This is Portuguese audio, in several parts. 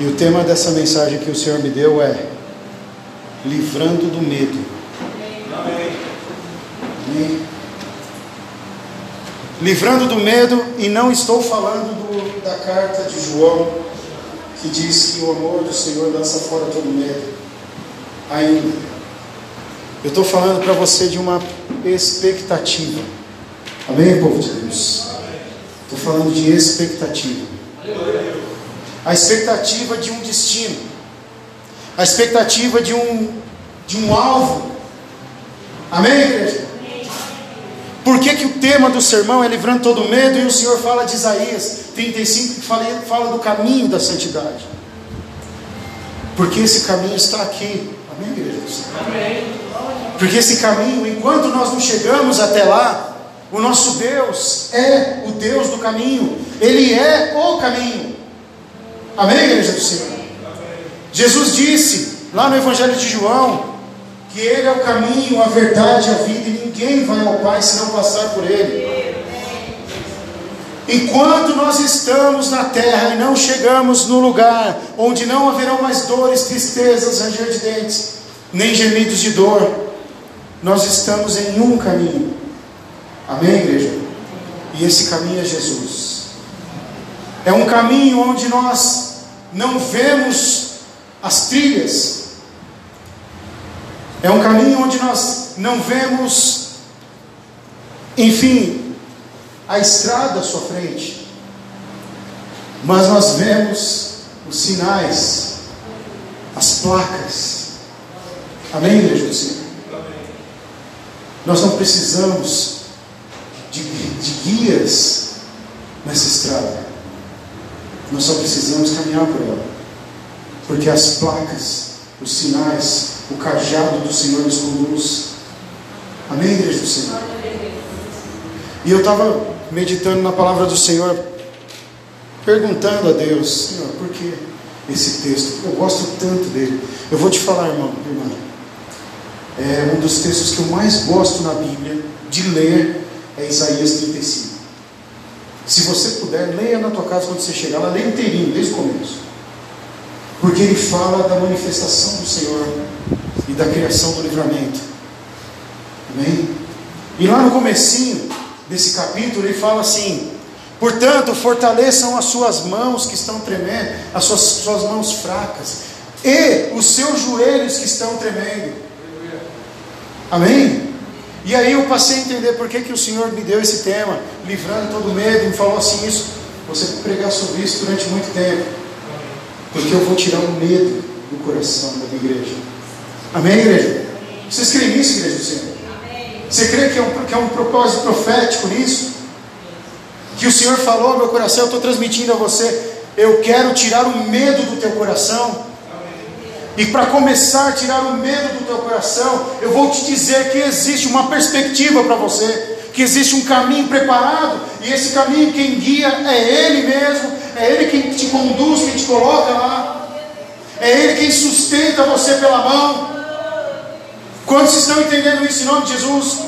E o tema dessa mensagem que o Senhor me deu é livrando do medo. Amém. Livrando do medo, e não estou falando do, da carta de João, que diz que o amor do Senhor lança fora todo medo. Ainda. Eu estou falando para você de uma expectativa. Amém, povo de Deus? Estou falando de expectativa. A expectativa de um destino. A expectativa de um, de um alvo. Amém, igreja? Por que, que o tema do sermão é livrando todo medo e o Senhor fala de Isaías 35 que fala, fala do caminho da santidade? Porque esse caminho está aqui. Amém, igreja? Porque esse caminho, enquanto nós não chegamos até lá, o nosso Deus é o Deus do caminho, Ele é o caminho. Amém, igreja do Senhor? Jesus disse lá no Evangelho de João que Ele é o caminho, a verdade, a vida, e ninguém vai ao Pai se não passar por Ele. Enquanto nós estamos na terra e não chegamos no lugar onde não haverão mais dores, tristezas, ranger de dentes, nem gemidos de dor, nós estamos em um caminho. Amém, igreja? E esse caminho é Jesus. É um caminho onde nós não vemos as trilhas. É um caminho onde nós não vemos, enfim, a estrada à sua frente. Mas nós vemos os sinais, as placas. Amém, igreja do Senhor? Nós não precisamos de, de guias nessa estrada. Nós só precisamos caminhar por ela. Porque as placas, os sinais, o cajado do Senhor nos conduz. Amém, igreja do Senhor? E eu estava meditando na palavra do Senhor, perguntando a Deus, Senhor, por que esse texto? Eu gosto tanto dele. Eu vou te falar, irmão, irmã. É um dos textos que eu mais gosto na Bíblia de ler é Isaías 35. Se você puder, leia na tua casa quando você chegar lá, leia inteirinho, desde o começo. Porque ele fala da manifestação do Senhor e da criação do livramento. Amém? E lá no comecinho desse capítulo ele fala assim: Portanto, fortaleçam as suas mãos que estão tremendo, as suas, suas mãos fracas, e os seus joelhos que estão tremendo. Amém? E aí eu passei a entender por que, que o Senhor me deu esse tema, livrando todo medo, e me falou assim: isso, você pregar sobre isso durante muito tempo, porque eu vou tirar o medo do coração da igreja. Amém, igreja? Vocês creem nisso, igreja do Senhor? Você crê que é, um, que é um propósito profético nisso? Que o Senhor falou ao meu coração, eu estou transmitindo a você, eu quero tirar o medo do teu coração. E para começar a tirar o medo do teu coração, eu vou te dizer que existe uma perspectiva para você, que existe um caminho preparado, e esse caminho quem guia é Ele mesmo, é Ele quem te conduz, quem te coloca lá, é Ele quem sustenta você pela mão. Quantos estão entendendo isso em nome de Jesus?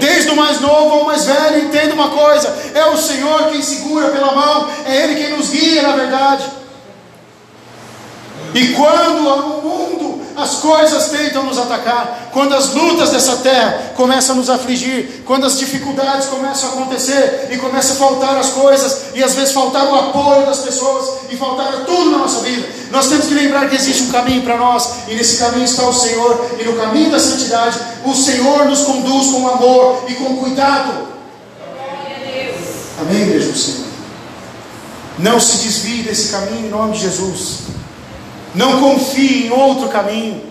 Desde o mais novo ao mais velho, entenda uma coisa: é o Senhor quem segura pela mão, é Ele quem nos guia na verdade. E quando no mundo as coisas tentam nos atacar, quando as lutas dessa terra começam a nos afligir, quando as dificuldades começam a acontecer e começa a faltar as coisas, e às vezes faltar o apoio das pessoas e faltar tudo na nossa vida, nós temos que lembrar que existe um caminho para nós, e nesse caminho está o Senhor, e no caminho da santidade, o Senhor nos conduz com amor e com cuidado. Amém, igreja do Senhor? Não se desvie desse caminho em nome de Jesus. Não confie em outro caminho.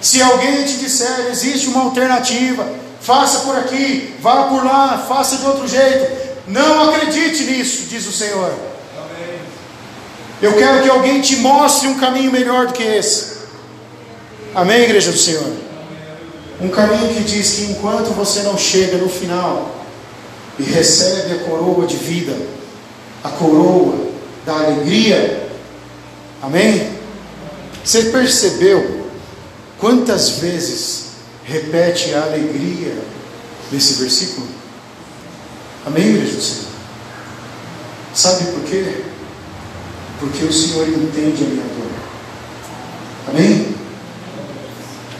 Se alguém te disser existe uma alternativa, faça por aqui, vá por lá, faça de outro jeito. Não acredite nisso, diz o Senhor. Eu quero que alguém te mostre um caminho melhor do que esse. Amém, igreja do Senhor? Um caminho que diz que enquanto você não chega no final e recebe a coroa de vida, a coroa da alegria, Amém? Você percebeu quantas vezes repete a alegria nesse versículo? Amém, igreja do Senhor? Sabe por quê? porque o Senhor entende a minha dor. Amém?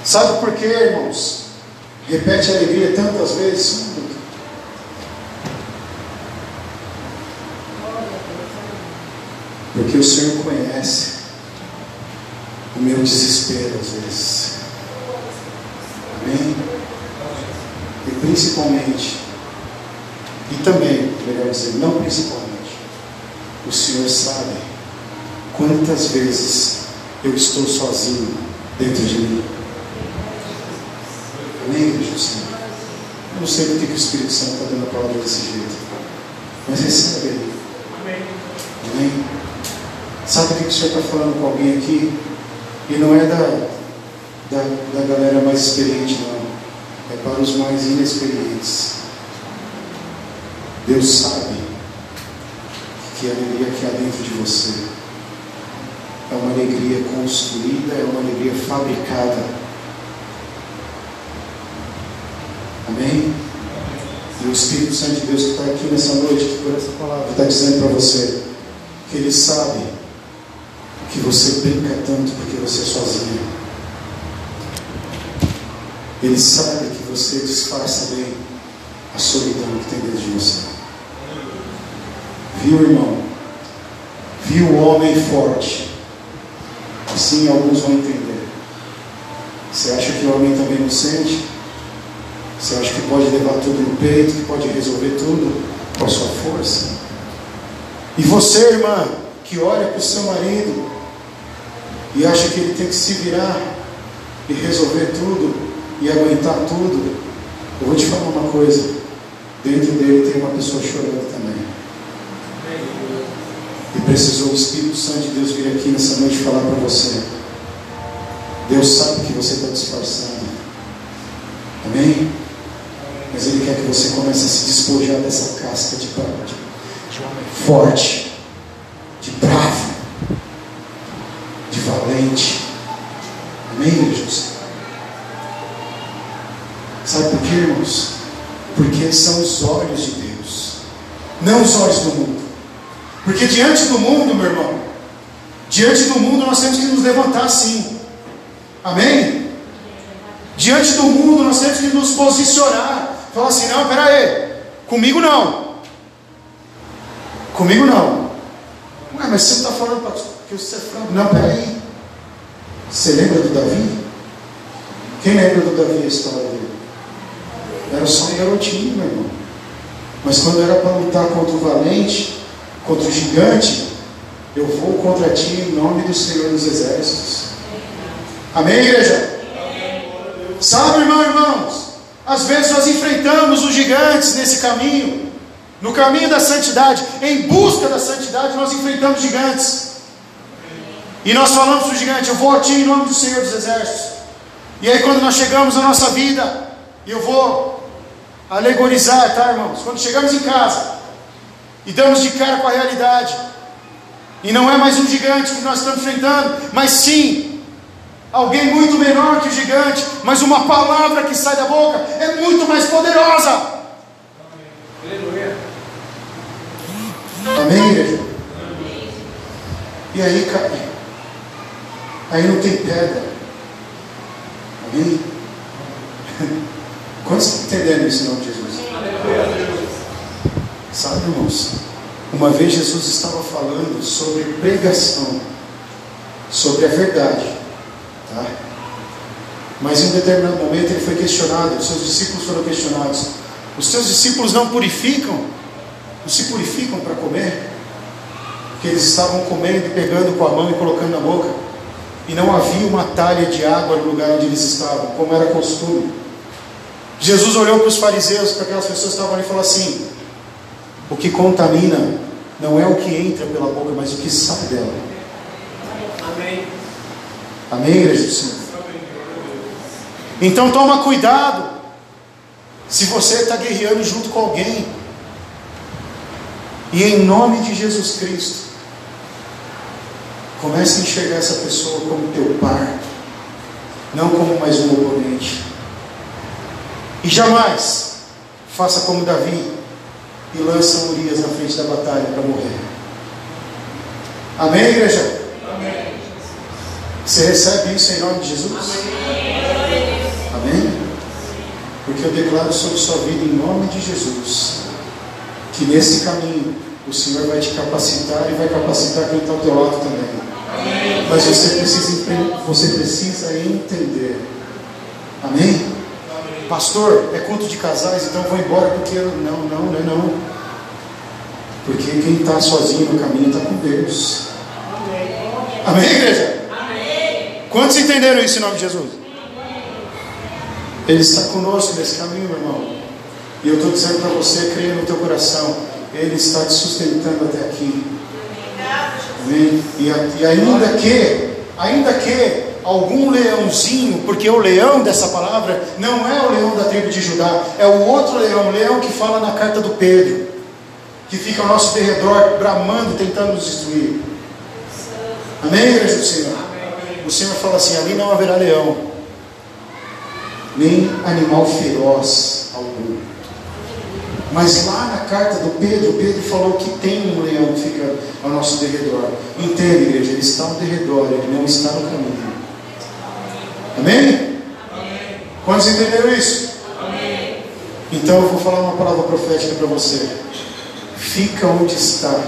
Sabe por quê, irmãos? Repete a alegria tantas vezes. Porque o Senhor conhece o meu desespero às vezes. Amém? E principalmente, e também, melhor dizer, não principalmente, o Senhor sabe quantas vezes eu estou sozinho dentro de mim. Amém, igreja do Senhor? Eu não sei porque que o Espírito Santo está dando a palavra desse jeito, mas recebe aí. Amém? Sabe o que o Senhor está falando com alguém aqui? E não é da, da, da galera mais experiente, não. É para os mais inexperientes. Deus sabe que a alegria que há dentro de você é uma alegria construída, é uma alegria fabricada. Amém? E o Espírito Santo de Deus que está aqui nessa noite, que por essa palavra está dizendo para você que Ele sabe que você brinca tanto porque você é sozinho. Ele sabe que você disfarça bem a solidão que tem dentro de você. Viu, irmão? Viu o homem forte. Assim alguns vão entender. Você acha que o homem também não sente? Você acha que pode levar tudo no peito, que pode resolver tudo com a sua força? E você, irmã, que olha para o seu marido e acha que ele tem que se virar e resolver tudo e aguentar tudo, eu vou te falar uma coisa: dentro dele tem uma pessoa chorando também. E precisou o Espírito Santo de Deus vir aqui nessa noite falar para você. Deus sabe que você está disfarçando. Amém? Mas Ele quer que você comece a se despojar dessa casca de, de, forte, de de valente. Amém, Jesus? Sabe por quê, irmãos? Porque são os olhos de Deus, não os olhos do mundo. Porque diante do mundo, meu irmão, diante do mundo nós temos que nos levantar sim. Amém? Diante do mundo nós temos que nos posicionar. Falar assim, não, pera aí, comigo não. Comigo não. Ué, mas você está falando para que você é franco. Não, pera aí. Você lembra do Davi? Quem lembra do Davi a história dele? Era só um garotinho, meu irmão. Mas quando era para lutar contra o valente, contra o gigante, eu vou contra ti em nome do Senhor dos Exércitos. Amém, igreja? Sabe, irmão, irmãos, às vezes nós enfrentamos os gigantes nesse caminho, no caminho da santidade, em busca da santidade, nós enfrentamos gigantes. E nós falamos para o gigante: Eu vou a ti em nome do Senhor dos Exércitos. E aí, quando nós chegamos na nossa vida, eu vou alegorizar, tá, irmãos? Quando chegamos em casa, e damos de cara com a realidade. E não é mais um gigante que nós estamos enfrentando, mas sim alguém muito menor que o gigante, mas uma palavra que sai da boca é muito mais poderosa. Amém, igreja? E aí cai. Aí não tem pedra. Amém? Quantos entendendo isso em nome de Jesus? Sabe, irmãos? Uma vez Jesus estava falando sobre pregação, sobre a verdade. Tá? Mas em um determinado momento ele foi questionado, os seus discípulos foram questionados. Os seus discípulos não purificam? Não se purificam para comer? Porque eles estavam comendo e pegando com a mão e colocando na boca. E não havia uma talha de água no lugar onde eles estavam, como era costume. Jesus olhou para os fariseus, para aquelas pessoas que estavam ali e falou assim: o que contamina não é o que entra pela boca, mas o que sai dela. Amém. Amém, igreja do Senhor? Então toma cuidado. Se você está guerreando junto com alguém. E em nome de Jesus Cristo. Comece a enxergar essa pessoa como teu par. Não como mais um oponente. E jamais faça como Davi e lançam Urias na frente da batalha para morrer. Amém, igreja? Amém. Você recebe isso em nome de Jesus? Amém. Amém? Porque eu declaro sobre sua vida em nome de Jesus que nesse caminho o Senhor vai te capacitar e vai capacitar quem está ao teu lado também. Mas você precisa, você precisa entender. Amém? Pastor, é conto de casais, então vou embora porque eu. Não, não, não é não. Porque quem está sozinho no caminho está com Deus. Amém, Amém igreja? Amém. Quantos entenderam isso em nome de Jesus? Ele está conosco nesse caminho, meu irmão. E eu estou dizendo para você, creia no teu coração, Ele está te sustentando até aqui. Amém? E, e ainda que, ainda que algum leãozinho, porque o leão dessa palavra não é o leão da tribo de Judá, é o outro leão, o leão que fala na carta do Pedro, que fica ao nosso derredor, bramando, tentando nos destruir. Amém, igreja do Senhor? O Senhor fala assim: ali não haverá leão, nem animal feroz algum. Mas lá na carta do Pedro, Pedro falou que tem um leão que fica ao nosso derredor. Entende, igreja? Ele está ao derredor, ele não está no caminho. Amém? Amém. Quantos entenderam isso? Amém. Então eu vou falar uma palavra profética para você. Fica onde está,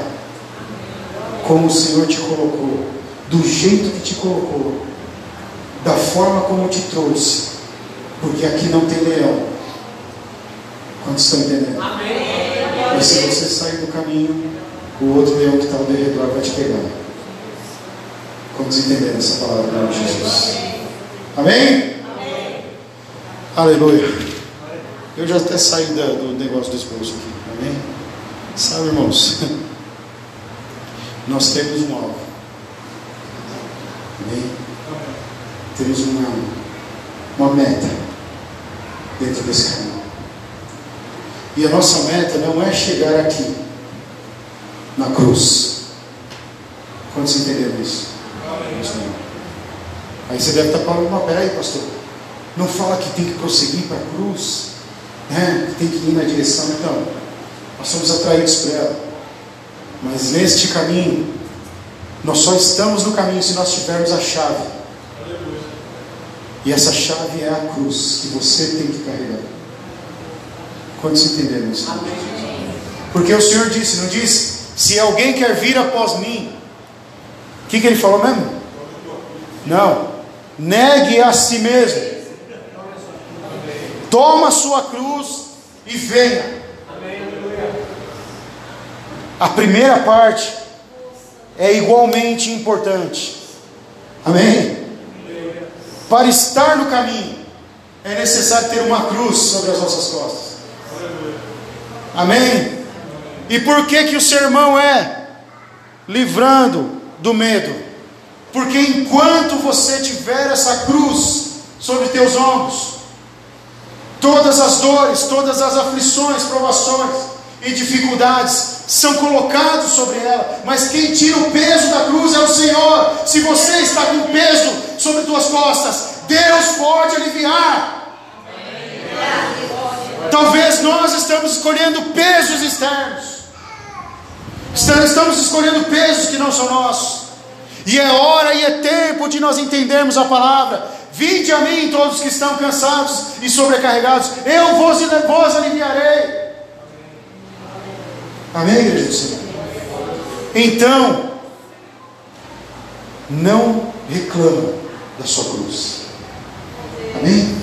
como o Senhor te colocou, do jeito que te colocou, da forma como te trouxe porque aqui não tem leão. Quantos estão entendendo? Amém. Mas se você sair do caminho, o outro leão que está ao redor vai te pegar. Quantos entenderam essa palavra em nome de Jesus? Amém? Amém? Aleluia. Eu já até saí do negócio do esposo aqui. Amém? Sabe, irmãos? Nós temos um alvo. Amém? Temos uma, uma meta dentro desse caminho. E a nossa meta não é chegar aqui, na cruz. Quantos entenderam isso? Aí você deve estar falando, mas peraí, pastor, não fala que tem que prosseguir para a cruz, né? que tem que ir na direção, então, nós somos atraídos para ela. Mas neste caminho, nós só estamos no caminho se nós tivermos a chave e essa chave é a cruz que você tem que carregar. Quantos entenderam isso? Porque o Senhor disse, não disse? Se alguém quer vir após mim, o que, que ele falou mesmo? Não. Negue a si mesmo. Toma sua cruz e venha. A primeira parte é igualmente importante. Amém? Para estar no caminho, é necessário ter uma cruz sobre as nossas costas. Amém? E por que que o sermão é livrando do medo? Porque enquanto você tiver essa cruz sobre teus ombros, todas as dores, todas as aflições, provações e dificuldades são colocados sobre ela, mas quem tira o peso da cruz é o Senhor. Se você está com peso sobre tuas costas. Deus pode aliviar. Talvez nós estamos escolhendo pesos externos. Estamos escolhendo pesos que não são nossos. E é hora e é tempo de nós entendermos a palavra. Vinde a mim todos que estão cansados e sobrecarregados, eu vos, vos aliviarei. Amém, igreja do Senhor? Então, não reclama da sua cruz. Amém?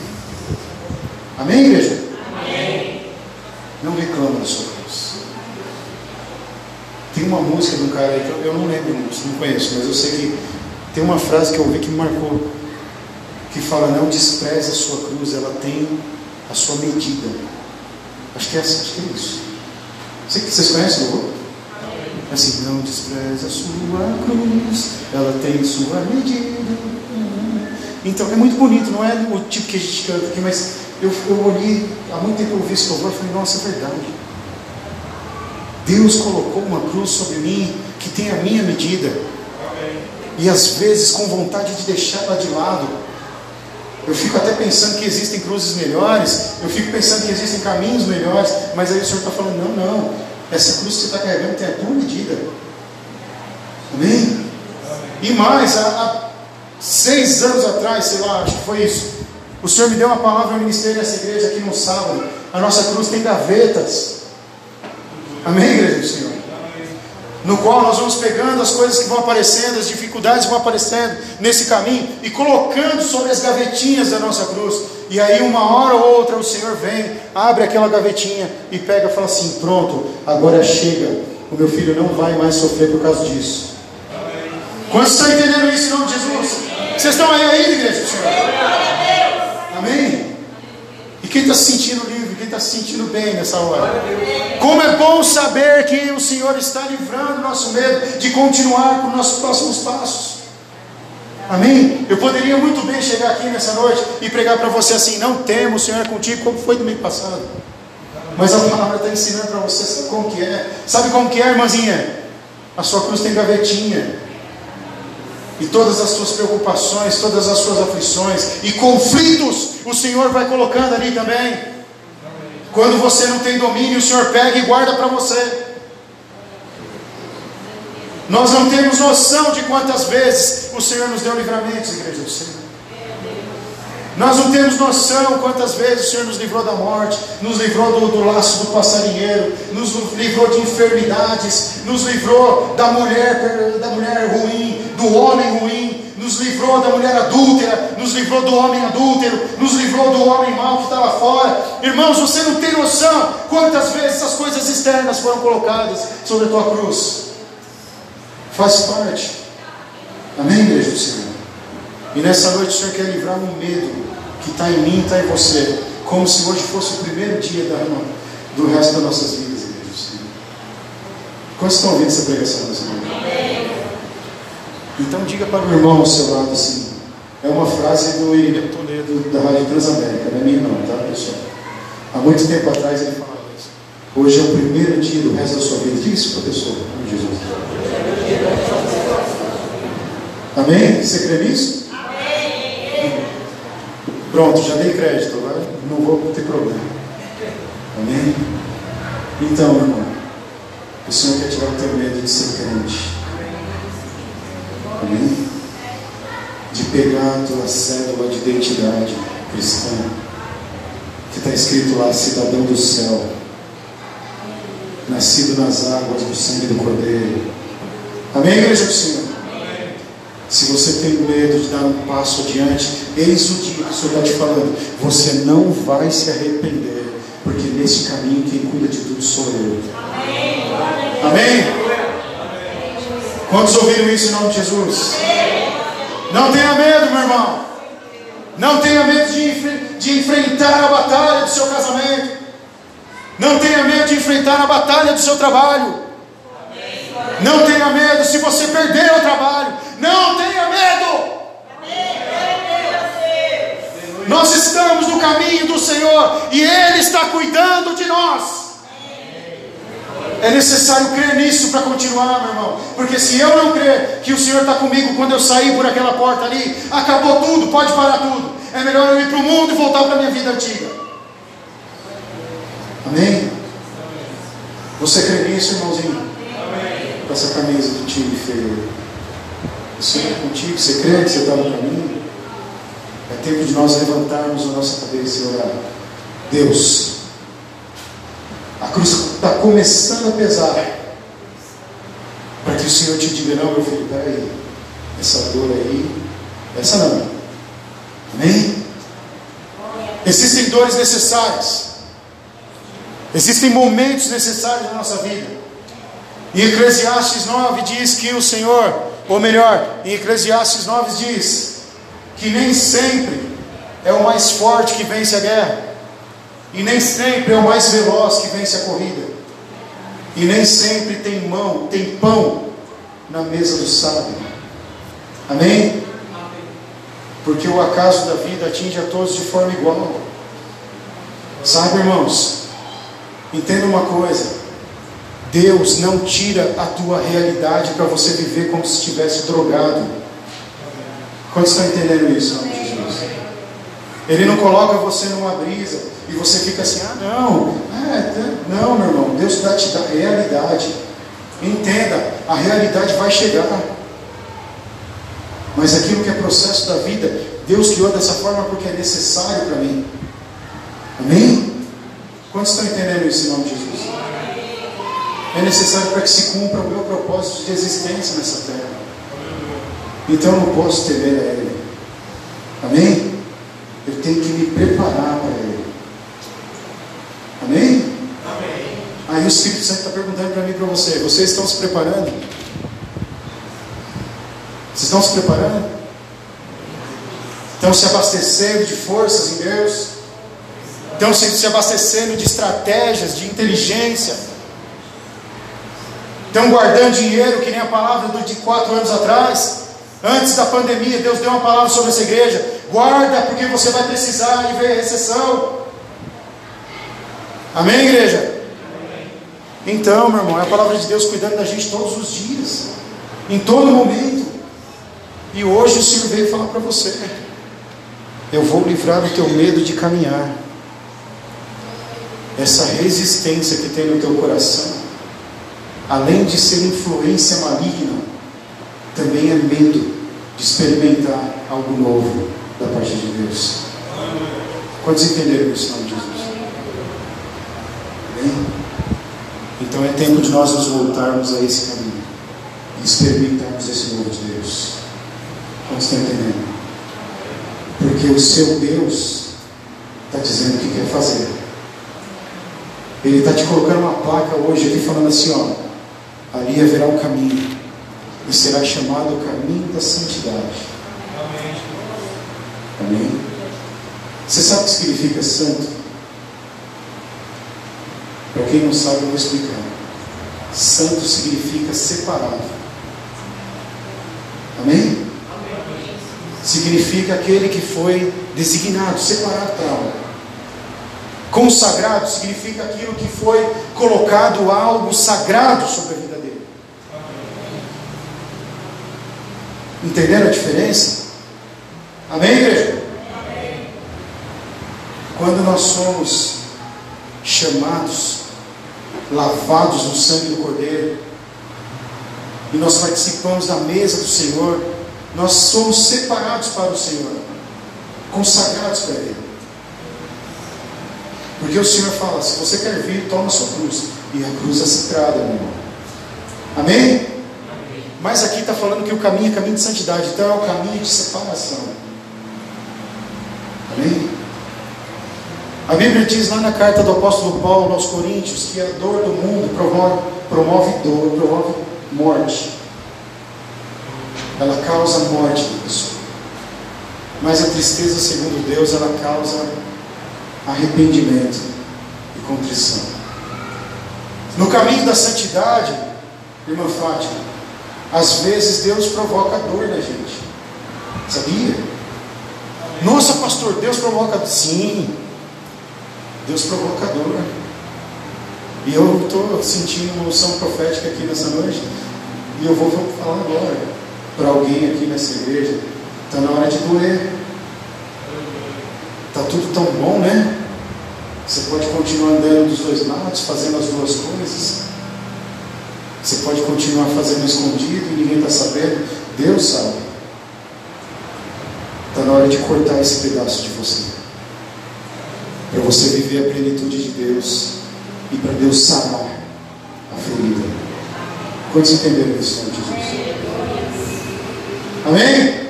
Amém, igreja? Amém. Não reclama da sua cruz. Tem uma música de um cara aí que eu, eu não lembro, não conheço, mas eu sei que tem uma frase que eu ouvi que me marcou. Que fala, não despreze a sua cruz, ela tem a sua medida. Acho que é, acho que é isso. Vocês conhecem o louvor? Assim, não despreze a sua cruz, ela tem sua medida. Então é muito bonito, não é o tipo que a gente canta aqui, mas eu, eu olhei, há muito tempo eu ouvi esse louvor e falei, nossa, é verdade. Deus colocou uma cruz sobre mim que tem a minha medida. E às vezes com vontade de deixá-la de lado. Eu fico até pensando que existem cruzes melhores, eu fico pensando que existem caminhos melhores, mas aí o Senhor está falando, não, não, essa cruz que você está carregando tem a tua medida. Amém? E mais, há, há seis anos atrás, sei lá, acho que foi isso. O Senhor me deu uma palavra no ministério dessa igreja aqui no sábado. A nossa cruz tem gavetas. Amém, igreja do Senhor? No qual nós vamos pegando as coisas que vão aparecendo, as dificuldades que vão aparecendo nesse caminho e colocando sobre as gavetinhas da nossa cruz. E aí, uma hora ou outra, o Senhor vem, abre aquela gavetinha e pega e fala assim: Pronto, agora chega. O meu filho não vai mais sofrer por causa disso. Quantos estão entendendo isso em nome de Jesus? Vocês estão aí ainda, igreja do Senhor? Quem está se sentindo livre, quem está se sentindo bem nessa hora? Como é bom saber que o Senhor está livrando o nosso medo de continuar com os nossos próximos passos. Amém? Eu poderia muito bem chegar aqui nessa noite e pregar para você assim: não temo, o Senhor é contigo, como foi domingo passado. Mas a palavra está ensinando para você, sabe como que é? Sabe como que é, irmãzinha? A sua cruz tem gavetinha. E todas as suas preocupações, todas as suas aflições e conflitos, o Senhor vai colocando ali também. Quando você não tem domínio, o Senhor pega e guarda para você. Nós não temos noção de quantas vezes o Senhor nos deu livramentos, igreja do Senhor. Nós não temos noção quantas vezes o Senhor nos livrou da morte, nos livrou do, do, laço do passarinheiro, nos livrou de enfermidades, nos livrou da mulher, da mulher ruim, do homem ruim, nos livrou da mulher adúltera, nos livrou do homem adúltero, nos livrou do homem mau que está lá fora. Irmãos, você não tem noção quantas vezes essas coisas externas foram colocadas sobre a tua cruz. Faz parte. Amém, igreja do Senhor? E nessa noite o Senhor quer livrar um medo que está em mim, está em você, como se hoje fosse o primeiro dia da, do resto das nossas vidas, igreja. Quantos estão ouvindo essa pregação nessa noite? Então diga para o irmão ao seu lado assim, é uma frase do Irineu Toledo da Rádio Transamérica, não é minha não, tá pessoal? Há muito tempo atrás ele falava isso. Hoje é o primeiro dia do resto da sua vida. Diga isso para a pessoa, em Jesus. Amém? Você crê nisso? Pronto, já dei crédito, agora não vou ter problema. Amém? Então, irmão, o Senhor quer tirar o teu medo de ser crente. Amém? De pegar a tua cédula de identidade cristã, que está escrito lá, cidadão do céu, nascido nas águas do sangue do Cordeiro. Amém, igreja do Senhor? Se você tem medo de dar um passo adiante, eis o que o Senhor está te falando. Você não vai se arrepender, porque nesse caminho quem cuida de tudo sou eu. Amém? Amém? Quantos ouviram isso em nome de Jesus? Não tenha medo, meu irmão. Não tenha medo de, de enfrentar a batalha do seu casamento. Não tenha medo de enfrentar a batalha do seu trabalho. Não tenha medo se você perder o trabalho. Não tenha medo. Nós estamos no caminho do Senhor e Ele está cuidando de nós. É necessário crer nisso para continuar, meu irmão. Porque se eu não crer que o Senhor está comigo quando eu sair por aquela porta ali, acabou tudo, pode parar tudo. É melhor eu ir para o mundo e voltar para a minha vida antiga. Amém? Você crê nisso, irmãozinho? com essa camisa do time feio. O Senhor é contigo, você crê que você está no caminho? É tempo de nós levantarmos a nossa cabeça e orar. Deus, a cruz está começando a pesar. Para que o Senhor te diga, não, meu filho, peraí, essa dor aí, essa não. Amém? Existem dores necessárias. Existem momentos necessários na nossa vida. Em Eclesiastes 9 diz que o Senhor, ou melhor, em Eclesiastes 9 diz que nem sempre é o mais forte que vence a guerra, e nem sempre é o mais veloz que vence a corrida, e nem sempre tem mão, tem pão na mesa do sábio. Amém? Porque o acaso da vida atinge a todos de forma igual. Sabe, irmãos? Entenda uma coisa. Deus não tira a tua realidade para você viver como se estivesse drogado. Quantos estão entendendo isso, nome de Jesus? Ele não coloca você numa brisa e você fica assim, ah não, é, não, meu irmão, Deus dá te dá realidade. Entenda, a realidade vai chegar. Mas aquilo que é processo da vida, Deus criou dessa forma porque é necessário para mim. Amém? Quantos estão entendendo isso em nome de Jesus? É necessário para que se cumpra o meu propósito de existência nessa terra. Então eu não posso temer a Ele. Amém? Eu tenho que me preparar para Ele. Amém? Amém. Aí o Espírito Santo está perguntando para mim e para você: vocês estão se preparando? Vocês estão se preparando? Estão se abastecendo de forças em Deus? Estão se abastecendo de estratégias, de inteligência? Estão guardando dinheiro, que nem a palavra de quatro anos atrás? Antes da pandemia, Deus deu uma palavra sobre essa igreja. Guarda, porque você vai precisar de ver recessão. Amém, igreja? Então, meu irmão, é a palavra de Deus cuidando da gente todos os dias, em todo momento. E hoje o Senhor veio falar para você: Eu vou livrar o teu medo de caminhar. Essa resistência que tem no teu coração, além de ser influência maligna, também é medo de experimentar algo novo da parte de Deus. Quantos entenderam isso, de Jesus? Bem? Então é tempo de nós nos voltarmos a esse caminho e experimentarmos esse novo de Deus. Quantos estão entendendo? Porque o seu Deus está dizendo o que quer fazer. Ele está te colocando uma placa hoje aqui falando assim, ó, ali haverá um caminho e será chamado o caminho da santidade. Amém? Você sabe o que significa santo? Para quem não sabe, eu vou explicar. Santo significa separado. Amém? Significa aquele que foi designado, separado para algo. Consagrado significa aquilo que foi colocado algo sagrado sobre a vida dele. Entenderam a diferença? Amém, igreja? Amém. Quando nós somos chamados, lavados no sangue do Cordeiro, e nós participamos da mesa do Senhor, nós somos separados para o Senhor, consagrados para Ele. Porque o Senhor fala: se você quer vir, toma a sua cruz. E a cruz é sagrada, meu irmão. Amém? Mas aqui está falando que o caminho é caminho de santidade, então é o caminho de separação. Amém? A Bíblia diz lá na carta do apóstolo Paulo aos Coríntios que a dor do mundo promove, promove dor, promove morte. Ela causa morte na pessoa. Mas a tristeza, segundo Deus, ela causa arrependimento e contrição. No caminho da santidade, irmã Fátima, às vezes Deus provoca dor na gente. Sabia? Nossa, pastor, Deus provoca. Sim, Deus provoca dor. E eu estou sentindo uma unção profética aqui nessa noite. E eu vou falar agora para alguém aqui nessa igreja. Está na hora de doer. Está tudo tão bom, né? Você pode continuar andando dos dois lados, fazendo as duas coisas. Você pode continuar fazendo escondido e ninguém está sabendo. Deus sabe. Está na hora de cortar esse pedaço de você. Para você viver a plenitude de Deus e para Deus sarar a ferida. Quantos entenderam isso, de Jesus? Amém?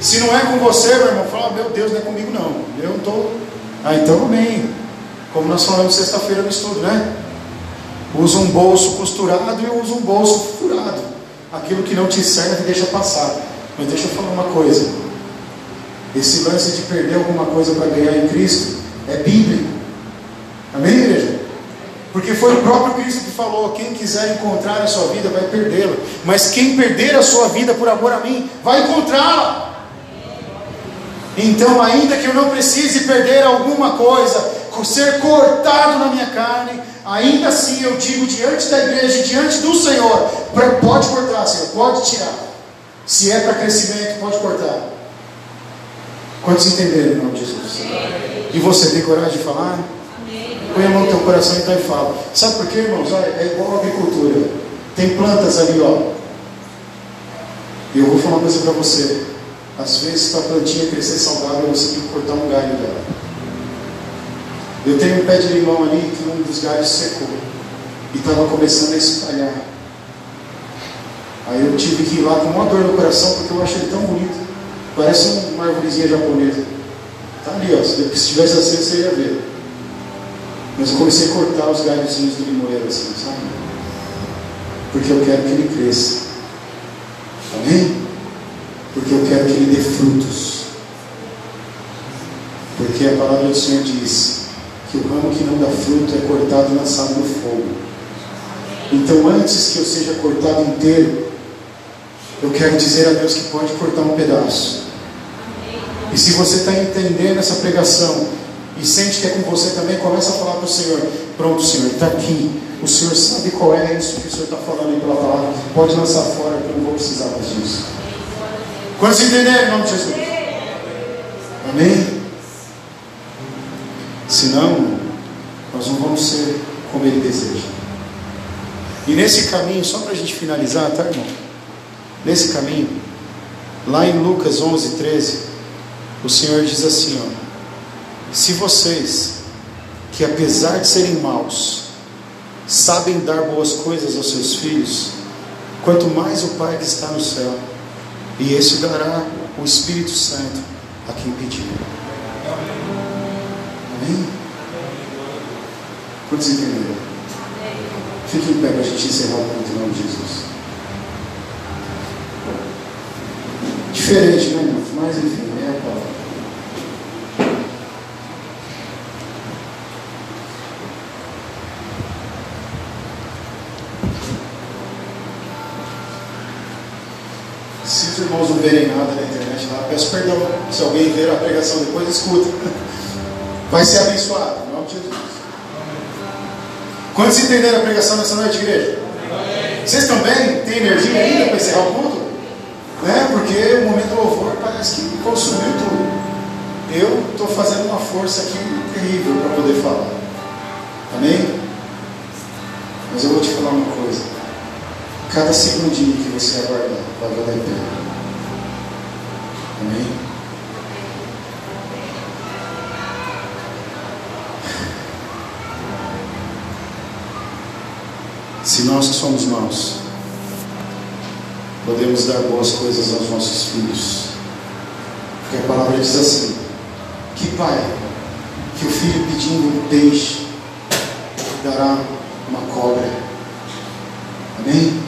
Se não é com você, meu irmão, fala, meu Deus, não é comigo não. Eu estou. Ah, então amém. Como nós falamos sexta-feira no estudo, né? Usa um bolso costurado e usa um bolso furado. Aquilo que não te serve, deixa passar. Mas deixa eu falar uma coisa. Esse lance de perder alguma coisa para ganhar em Cristo é bíblico. Amém, igreja? Porque foi o próprio Cristo que falou: quem quiser encontrar a sua vida vai perdê-la. Mas quem perder a sua vida por amor a mim, vai encontrá-la. Então, ainda que eu não precise perder alguma coisa, ser cortado na minha carne, ainda assim eu digo diante da igreja, diante do Senhor, pode cortar, Senhor, pode tirar. Se é para crescimento, pode cortar. Quantos entenderam em nome de Jesus? E você tem coragem de falar? Põe a mão no teu coração então e fala. Sabe por quê, irmãos? Olha, é igual a agricultura. Tem plantas ali, ó. E eu vou falar uma coisa para você. Às vezes, para a plantinha crescer saudável, você tem que cortar um galho dela. Eu tenho um pé de limão ali que um dos galhos secou. E estava começando a espalhar. Aí eu tive que ir lá com uma dor no coração, porque eu achei ele tão bonito. Parece uma árvorezinha japonesa. Está ali, ó. Se tivesse assim, você ia ver. Mas eu comecei a cortar os galhozinhos do limoeiro assim, sabe? Porque eu quero que ele cresça. Amém? Porque eu quero que ele dê frutos. Porque a palavra do Senhor diz que o ramo que não dá fruto é cortado e lançado no fogo. Então, antes que eu seja cortado inteiro, eu quero dizer a Deus que pode cortar um pedaço. E se você está entendendo essa pregação e sente que é com você também, começa a falar para o Senhor: Pronto, Senhor, está aqui. O Senhor sabe qual é isso que o Senhor está falando aí pela palavra. Pode lançar fora, que eu não vou precisar mais disso. Quantos entenderam em nome de Jesus? Amém? Senão, nós não vamos ser como Ele deseja. E nesse caminho, só para a gente finalizar, tá, irmão? Nesse caminho, lá em Lucas 11, 13. O Senhor diz assim: ó, se vocês, que apesar de serem maus, sabem dar boas coisas aos seus filhos, quanto mais o Pai que está no céu, e esse dará o Espírito Santo a quem pedir. Amém? Quantos entenderam? Fique em pé para a gente encerrar o culto em nome de Jesus. Diferente, né? Mas enfim, é a palavra. Se os irmãos não verem nada na internet lá, peço perdão. Se alguém ver a depois, escuta. Vai ser abençoado, em nome de Jesus. Quantos entenderam a pregação nessa noite, igreja? Vocês também têm energia ainda para encerrar o culto? Né? Porque o momento do louvor parece que consumiu tudo. Eu estou fazendo uma força aqui terrível para poder falar. Amém? Mas eu vou te falar uma coisa. Cada segundinho que você aguardar vai valer a pena. Amém? Nós que somos maus, podemos dar boas coisas aos nossos filhos. Porque a palavra diz assim: que pai, que o filho pedindo um peixe, dará uma cobra. Amém?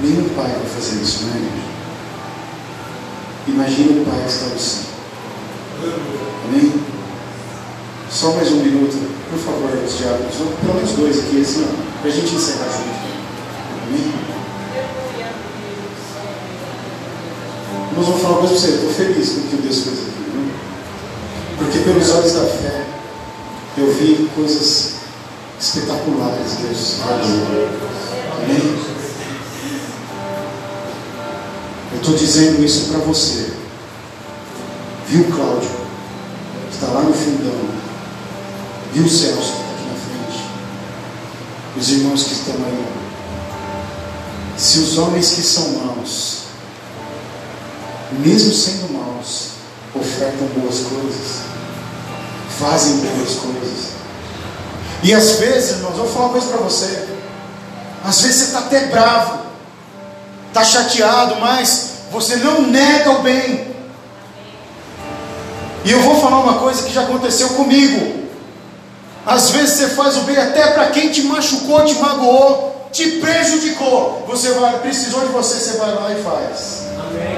Nenhum pai vai fazer isso, né, igreja? Imagina o pai que está no céu. Amém? Só mais um minuto, por favor, os diáconos. Pelo menos dois aqui, assim, para a gente encerrar junto. Amém? Nós vamos falar uma coisa para você. Estou feliz com o que Deus fez aqui. Viu? Porque pelos olhos da fé, eu vi coisas espetaculares Deus. Amém? Eu estou dizendo isso para você. Viu Cláudio, que está lá no fundão. Viu o Celso, que está aqui na frente. Os irmãos que estão aí. Se os homens que são maus, mesmo sendo maus, ofertam boas coisas, fazem boas coisas. E às vezes, irmãos, vou falar uma coisa para você. Às vezes você está até bravo, está chateado, mas você não nega o bem. E eu vou falar uma coisa que já aconteceu comigo. Às vezes você faz o bem até para quem te machucou, te magoou, te prejudicou. Você vai, precisou de você, você vai lá e faz. Amém?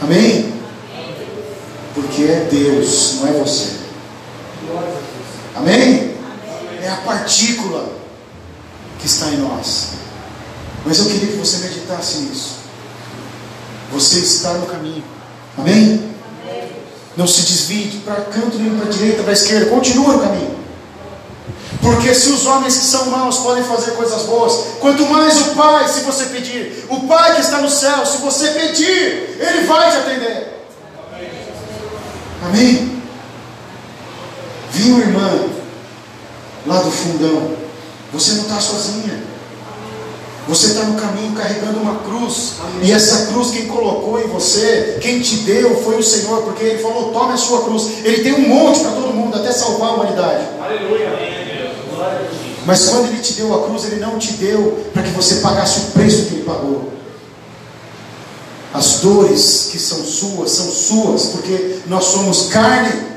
Amém? Porque é Deus, não é você. Amém? É a partícula que está em nós. Mas eu queria que você meditasse nisso. Você está no caminho. Amém? Não se desvie para canto nem para direita, para esquerda. Continua no caminho. Porque se os homens que são maus podem fazer coisas boas, quanto mais o Pai, se você pedir, o Pai que está no céu, se você pedir, Ele vai te atender. Amém? Viu, irmã, lá do fundão? Você não está sozinha. Você está no caminho carregando uma cruz. Amém. E essa cruz, quem colocou em você, quem te deu, foi o Senhor, porque Ele falou: tome a sua cruz. Ele tem um monte para todo mundo, até salvar a humanidade. Aleluia. Mas quando Ele te deu a cruz, Ele não te deu para que você pagasse o preço que Ele pagou. As dores que são suas, são suas, porque nós somos carne.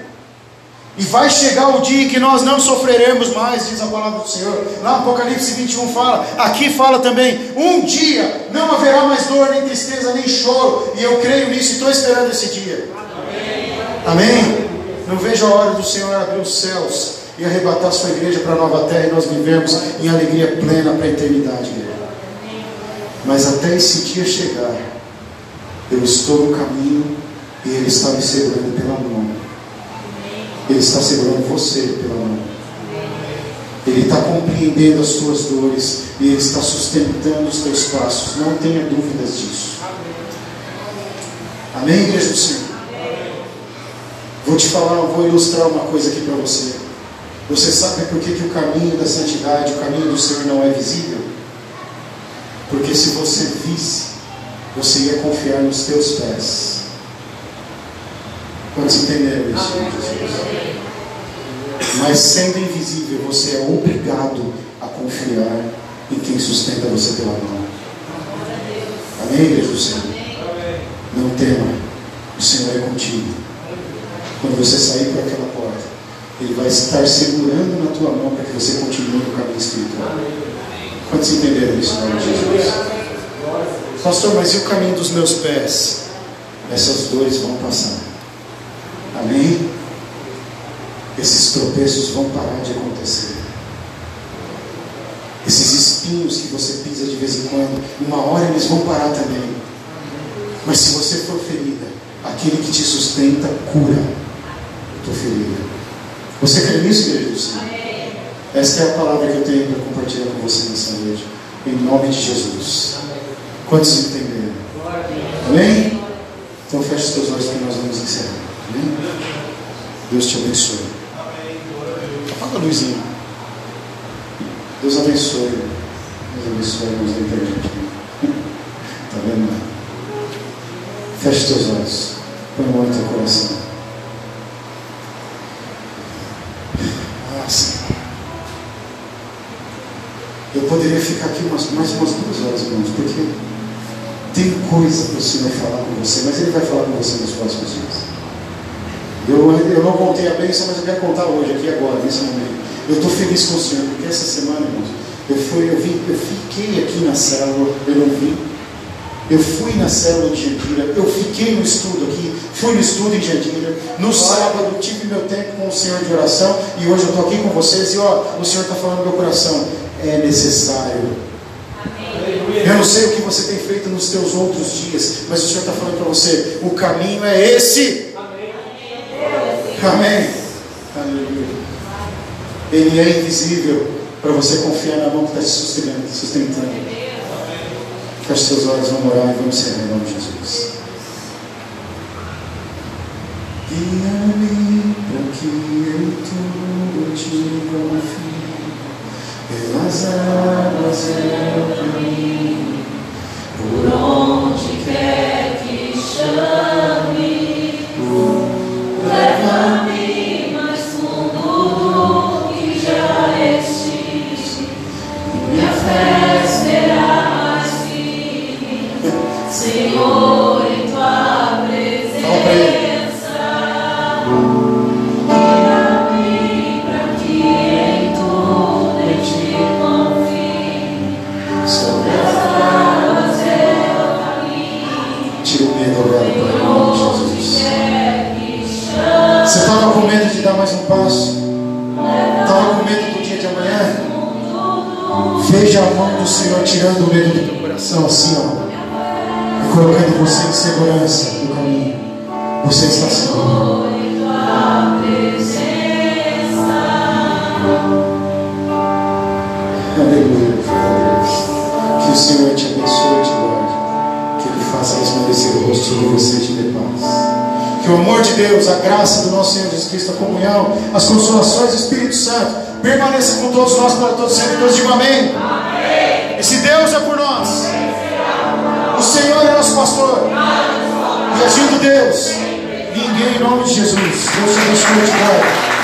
E vai chegar o dia em que nós não sofreremos mais, diz a palavra do Senhor. Lá Apocalipse 21 fala, aqui fala também: um dia não haverá mais dor, nem tristeza, nem choro. E eu creio nisso e estou esperando esse dia. Amém. Amém? Não vejo a hora do Senhor abrir os céus e arrebatar sua igreja para a nova terra e nós vivemos em alegria plena para a eternidade. Mas até esse dia chegar, eu estou no caminho e Ele está me segurando pela mão. Ele está segurando você pela mão. Ele está compreendendo as tuas dores e Ele está sustentando os teus passos. Não tenha dúvidas disso. Amém, igreja do Senhor? Vou te falar, vou ilustrar uma coisa aqui para você. Você sabe por que, que o caminho da santidade, o caminho do Senhor não é visível? Porque se você visse, você ia confiar nos teus pés. Quantos entenderam isso? Jesus? Mas sendo invisível, você é obrigado a confiar em quem sustenta você pela mão. Amém, igreja do Senhor? Não tema, o Senhor é contigo. Quando você sair por aquela porta, Ele vai estar segurando na tua mão para que você continue no caminho espiritual. Quantos entenderam isso, nome de Jesus? Pastor, mas e o caminho dos meus pés? Essas dores vão passar. Amém? Esses tropeços vão parar de acontecer. Esses espinhos que você pisa de vez em quando, uma hora eles vão parar também. Mas se você for ferida, aquele que te sustenta cura a tua ferida. Você crê nisso, Senhor? Esta é a palavra que eu tenho para compartilhar com você nessa noite. Em nome de Jesus. Quantos entenderam? Amém? Então feche os teus olhos que nós vamos encerrar. Amém? Deus te abençoe. Apaga a luzinha. Deus abençoe. Deus abençoe da internet. Está vendo? Feche teus olhos. Põe o no teu coração. Ah, Senhor. Eu poderia ficar aqui umas, mais umas duas horas, irmãos, porque tem coisa que o Senhor falar com você, mas Ele vai falar com você nos próximos dias. Eu, eu não contei a bênção, mas eu quero contar hoje, aqui agora, nesse momento. Eu estou feliz com o Senhor, porque essa semana, irmãos, eu, fui, eu, vim, eu fiquei aqui na célula, eu não vim. Eu fui na célula de Jandira, eu fiquei no estudo aqui, fui no estudo em Jandira. No sábado tive meu tempo com o Senhor de oração e hoje eu estou aqui com vocês e ó, o Senhor está falando no meu coração. É necessário. Eu não sei o que você tem feito nos teus outros dias, mas o Senhor está falando para você: o caminho é esse. Amém. Aleluia. Ele é invisível para você confiar na mão que está te sustentando. sustentando. Feche seus olhos, vamos orar e vamos ser em nome de Jesus. Guia-me para que eu tudo te confie. Pelas águas é o caminho, por onde quer de dar mais um passo? Estava com medo do dia de amanhã? Veja a mão do Senhor tirando o medo do teu coração, assim, ó. E colocando você em segurança no caminho. Você está seguro. O amor de Deus, a graça do nosso Senhor Jesus Cristo, a comunhão, as consolações do Espírito Santo permaneça com todos nós para todos sempre. Deus diga amém. amém. Esse Deus é por nós. O Senhor é nosso pastor. E agindo Deus, ninguém em nome de Jesus. Deus te abençoe, te